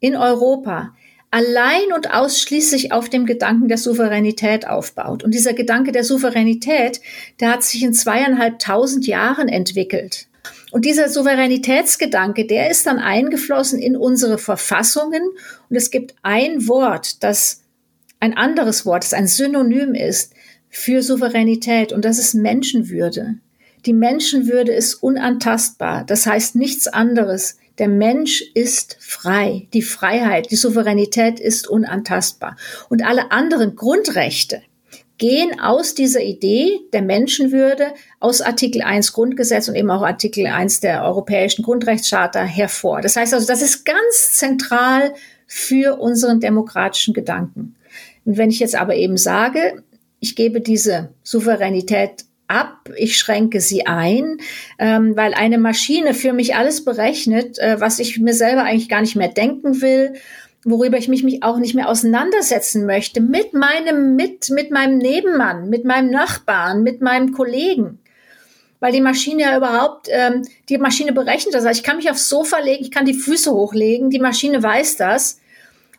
in Europa allein und ausschließlich auf dem Gedanken der Souveränität aufbaut. Und dieser Gedanke der Souveränität, der hat sich in zweieinhalbtausend Jahren entwickelt. Und dieser Souveränitätsgedanke, der ist dann eingeflossen in unsere Verfassungen. Und es gibt ein Wort, das ein anderes Wort, das ein Synonym ist für Souveränität. Und das ist Menschenwürde. Die Menschenwürde ist unantastbar. Das heißt nichts anderes der Mensch ist frei. Die Freiheit, die Souveränität ist unantastbar. Und alle anderen Grundrechte gehen aus dieser Idee der Menschenwürde aus Artikel 1 Grundgesetz und eben auch Artikel 1 der Europäischen Grundrechtscharta hervor. Das heißt also, das ist ganz zentral für unseren demokratischen Gedanken. Und wenn ich jetzt aber eben sage, ich gebe diese Souveränität ab, ich schränke sie ein, ähm, weil eine Maschine für mich alles berechnet, äh, was ich mir selber eigentlich gar nicht mehr denken will, worüber ich mich, mich auch nicht mehr auseinandersetzen möchte, mit meinem, mit, mit meinem Nebenmann, mit meinem Nachbarn, mit meinem Kollegen. Weil die Maschine ja überhaupt, ähm, die Maschine berechnet das. Also ich kann mich aufs Sofa legen, ich kann die Füße hochlegen, die Maschine weiß das.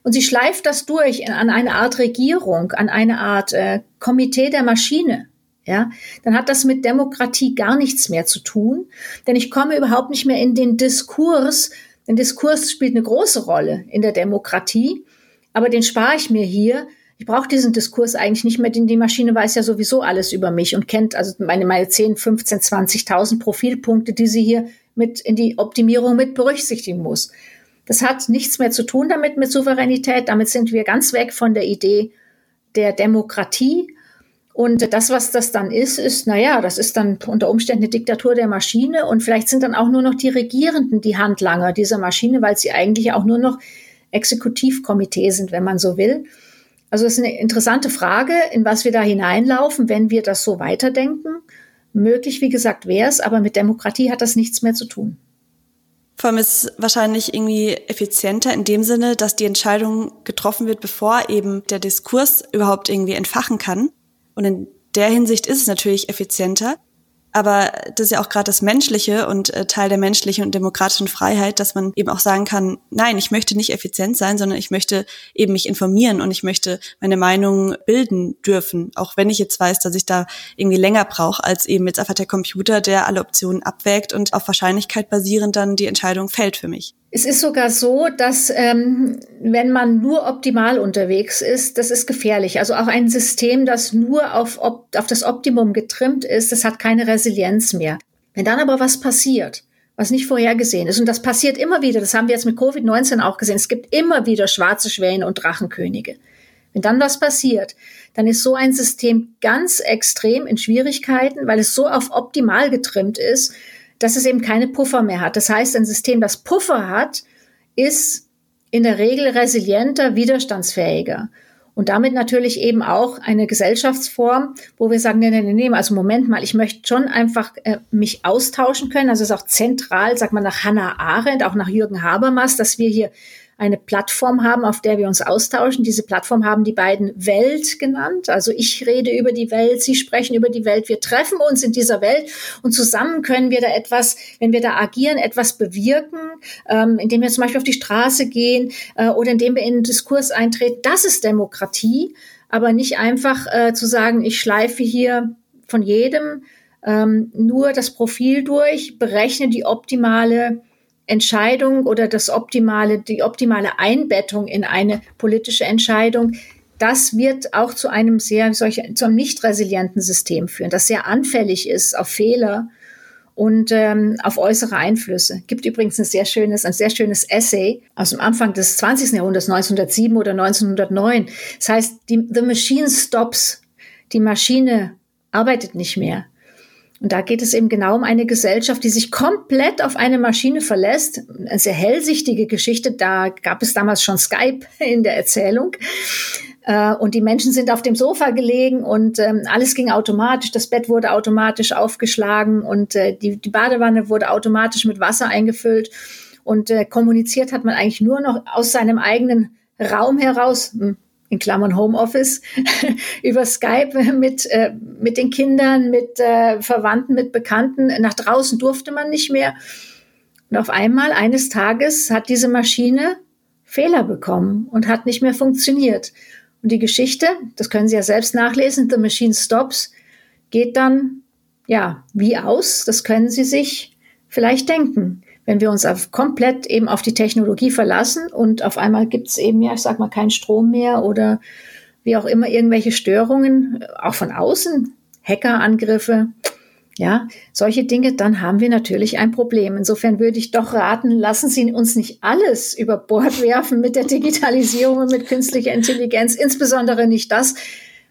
Und sie schleift das durch an eine Art Regierung, an eine Art äh, Komitee der Maschine ja, dann hat das mit Demokratie gar nichts mehr zu tun, denn ich komme überhaupt nicht mehr in den Diskurs. Denn Diskurs spielt eine große Rolle in der Demokratie, aber den spare ich mir hier. Ich brauche diesen Diskurs eigentlich nicht mehr, denn die Maschine weiß ja sowieso alles über mich und kennt also meine, meine 10, 15, 20.000 Profilpunkte, die sie hier mit in die Optimierung mit berücksichtigen muss. Das hat nichts mehr zu tun damit mit Souveränität. Damit sind wir ganz weg von der Idee der Demokratie und das, was das dann ist, ist, naja, das ist dann unter Umständen eine Diktatur der Maschine und vielleicht sind dann auch nur noch die Regierenden die Handlanger dieser Maschine, weil sie eigentlich auch nur noch Exekutivkomitee sind, wenn man so will. Also es ist eine interessante Frage, in was wir da hineinlaufen, wenn wir das so weiterdenken. Möglich, wie gesagt, wäre es, aber mit Demokratie hat das nichts mehr zu tun. Vor allem ist es wahrscheinlich irgendwie effizienter in dem Sinne, dass die Entscheidung getroffen wird, bevor eben der Diskurs überhaupt irgendwie entfachen kann. Und in der Hinsicht ist es natürlich effizienter. Aber das ist ja auch gerade das Menschliche und äh, Teil der menschlichen und demokratischen Freiheit, dass man eben auch sagen kann, nein, ich möchte nicht effizient sein, sondern ich möchte eben mich informieren und ich möchte meine Meinung bilden dürfen, auch wenn ich jetzt weiß, dass ich da irgendwie länger brauche, als eben jetzt einfach der Computer, der alle Optionen abwägt und auf Wahrscheinlichkeit basierend dann die Entscheidung fällt für mich. Es ist sogar so, dass ähm, wenn man nur optimal unterwegs ist, das ist gefährlich. Also auch ein System, das nur auf, auf das Optimum getrimmt ist, das hat keine Resilienz mehr. Wenn dann aber was passiert, was nicht vorhergesehen ist, und das passiert immer wieder, das haben wir jetzt mit Covid-19 auch gesehen, es gibt immer wieder schwarze Schwäne und Drachenkönige. Wenn dann was passiert, dann ist so ein System ganz extrem in Schwierigkeiten, weil es so auf optimal getrimmt ist, dass es eben keine Puffer mehr hat. Das heißt, ein System, das Puffer hat, ist in der Regel resilienter, widerstandsfähiger. Und damit natürlich eben auch eine Gesellschaftsform, wo wir sagen, nee, nee, nee, also Moment mal, ich möchte schon einfach äh, mich austauschen können. Also es ist auch zentral, sagt man nach Hannah Arendt, auch nach Jürgen Habermas, dass wir hier eine Plattform haben, auf der wir uns austauschen. Diese Plattform haben die beiden Welt genannt. Also ich rede über die Welt, Sie sprechen über die Welt. Wir treffen uns in dieser Welt und zusammen können wir da etwas, wenn wir da agieren, etwas bewirken, ähm, indem wir zum Beispiel auf die Straße gehen äh, oder indem wir in einen Diskurs eintreten. Das ist Demokratie, aber nicht einfach äh, zu sagen, ich schleife hier von jedem ähm, nur das Profil durch, berechne die optimale Entscheidung oder das optimale, die optimale Einbettung in eine politische Entscheidung, das wird auch zu einem sehr, solch, zu einem nicht resilienten System führen, das sehr anfällig ist auf Fehler und ähm, auf äußere Einflüsse. Gibt übrigens ein sehr schönes, ein sehr schönes Essay aus dem Anfang des 20. Jahrhunderts, 1907 oder 1909. Das heißt, die, the machine stops. Die Maschine arbeitet nicht mehr. Und da geht es eben genau um eine Gesellschaft, die sich komplett auf eine Maschine verlässt. Eine sehr hellsichtige Geschichte. Da gab es damals schon Skype in der Erzählung. Äh, und die Menschen sind auf dem Sofa gelegen und ähm, alles ging automatisch. Das Bett wurde automatisch aufgeschlagen und äh, die, Badewanne wurde automatisch mit Wasser eingefüllt. Und äh, kommuniziert hat man eigentlich nur noch aus seinem eigenen Raum heraus. In Klammern Homeoffice, über Skype mit, äh, mit den Kindern, mit äh, Verwandten, mit Bekannten. Nach draußen durfte man nicht mehr. Und auf einmal, eines Tages, hat diese Maschine Fehler bekommen und hat nicht mehr funktioniert. Und die Geschichte, das können Sie ja selbst nachlesen, The Machine Stops, geht dann, ja, wie aus? Das können Sie sich vielleicht denken wenn wir uns auf, komplett eben auf die Technologie verlassen und auf einmal gibt es eben ja, ich sag mal, keinen Strom mehr oder wie auch immer irgendwelche Störungen, auch von außen, Hackerangriffe, ja, solche Dinge, dann haben wir natürlich ein Problem. Insofern würde ich doch raten, lassen Sie uns nicht alles über Bord werfen mit der Digitalisierung und mit künstlicher Intelligenz, insbesondere nicht das,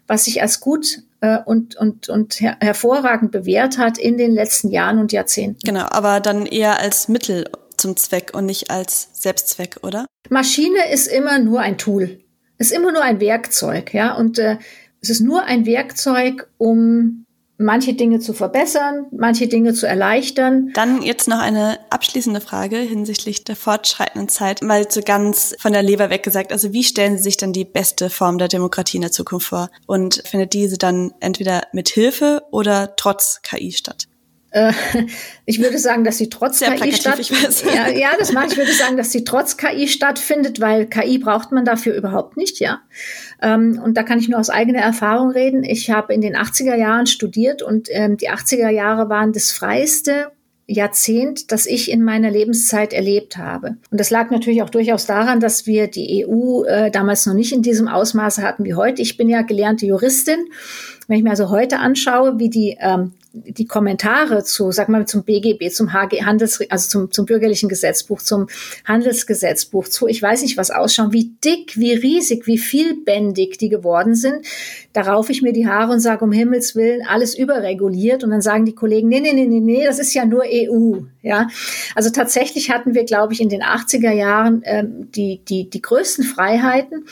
was sich als gut äh, und, und, und her hervorragend bewährt hat in den letzten Jahren und Jahrzehnten. Genau, aber dann eher als Mittel zum Zweck und nicht als Selbstzweck, oder? Maschine ist immer nur ein Tool, ist immer nur ein Werkzeug, ja, und äh, es ist nur ein Werkzeug, um manche Dinge zu verbessern, manche Dinge zu erleichtern. Dann jetzt noch eine abschließende Frage hinsichtlich der fortschreitenden Zeit, mal so ganz von der Leber weg gesagt. Also wie stellen Sie sich dann die beste Form der Demokratie in der Zukunft vor? Und findet diese dann entweder mit Hilfe oder trotz KI statt? Äh, ich würde sagen, dass sie trotz Sehr KI stattfindet. Ja, ja, das mache ich. würde sagen, dass sie trotz KI stattfindet, weil KI braucht man dafür überhaupt nicht, ja. Ähm, und da kann ich nur aus eigener Erfahrung reden. Ich habe in den 80er Jahren studiert und ähm, die 80er Jahre waren das freiste Jahrzehnt, das ich in meiner Lebenszeit erlebt habe. Und das lag natürlich auch durchaus daran, dass wir die EU äh, damals noch nicht in diesem Ausmaße hatten wie heute. Ich bin ja gelernte Juristin. Wenn ich mir also heute anschaue, wie die ähm, die Kommentare zu, sag mal, zum BGB, zum HG, Handels, also zum, zum bürgerlichen Gesetzbuch, zum Handelsgesetzbuch, zu, ich weiß nicht was ausschauen, wie dick, wie riesig, wie vielbändig die geworden sind. Da raufe ich mir die Haare und sage, um Himmels Willen, alles überreguliert. Und dann sagen die Kollegen, nee, nee, nee, nee, nee, das ist ja nur EU. Ja, also tatsächlich hatten wir, glaube ich, in den 80er Jahren ähm, die, die, die größten Freiheiten.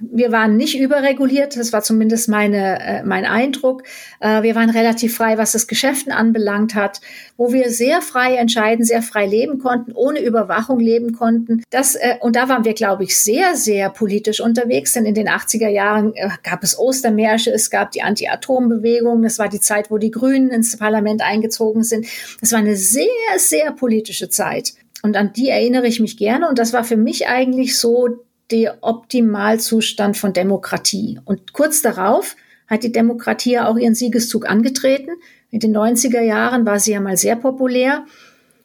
Wir waren nicht überreguliert, das war zumindest meine, äh, mein Eindruck. Äh, wir waren relativ frei, was das Geschäften anbelangt hat, wo wir sehr frei entscheiden, sehr frei leben konnten, ohne Überwachung leben konnten. Das, äh, und da waren wir, glaube ich, sehr, sehr politisch unterwegs, denn in den 80er Jahren äh, gab es Ostermärsche, es gab die Anti-Atom-Bewegung, das war die Zeit, wo die Grünen ins Parlament eingezogen sind. Das war eine sehr, sehr politische Zeit. Und an die erinnere ich mich gerne. Und das war für mich eigentlich so der Optimalzustand von Demokratie. Und kurz darauf hat die Demokratie ja auch ihren Siegeszug angetreten. In den 90er Jahren war sie ja mal sehr populär.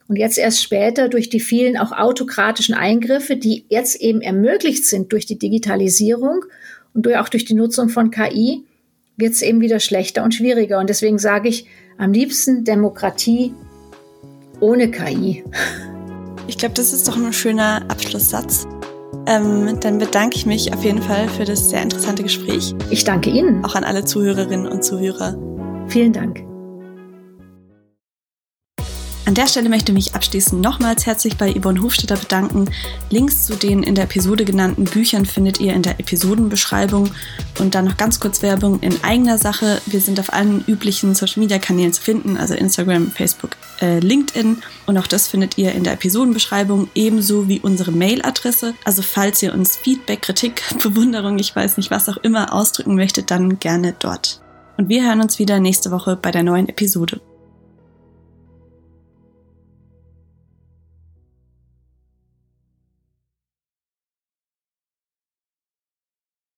Und jetzt erst später durch die vielen auch autokratischen Eingriffe, die jetzt eben ermöglicht sind durch die Digitalisierung und durch, auch durch die Nutzung von KI, wird es eben wieder schlechter und schwieriger. Und deswegen sage ich am liebsten Demokratie ohne KI. Ich glaube, das ist doch ein schöner Abschlusssatz. Ähm, dann bedanke ich mich auf jeden Fall für das sehr interessante Gespräch. Ich danke Ihnen. Auch an alle Zuhörerinnen und Zuhörer. Vielen Dank. An der Stelle möchte ich mich abschließend nochmals herzlich bei Yvonne Hofstetter bedanken. Links zu den in der Episode genannten Büchern findet ihr in der Episodenbeschreibung. Und dann noch ganz kurz Werbung in eigener Sache. Wir sind auf allen üblichen Social Media Kanälen zu finden, also Instagram, Facebook, äh, LinkedIn. Und auch das findet ihr in der Episodenbeschreibung, ebenso wie unsere Mailadresse. Also falls ihr uns Feedback, Kritik, Bewunderung, ich weiß nicht, was auch immer ausdrücken möchtet, dann gerne dort. Und wir hören uns wieder nächste Woche bei der neuen Episode.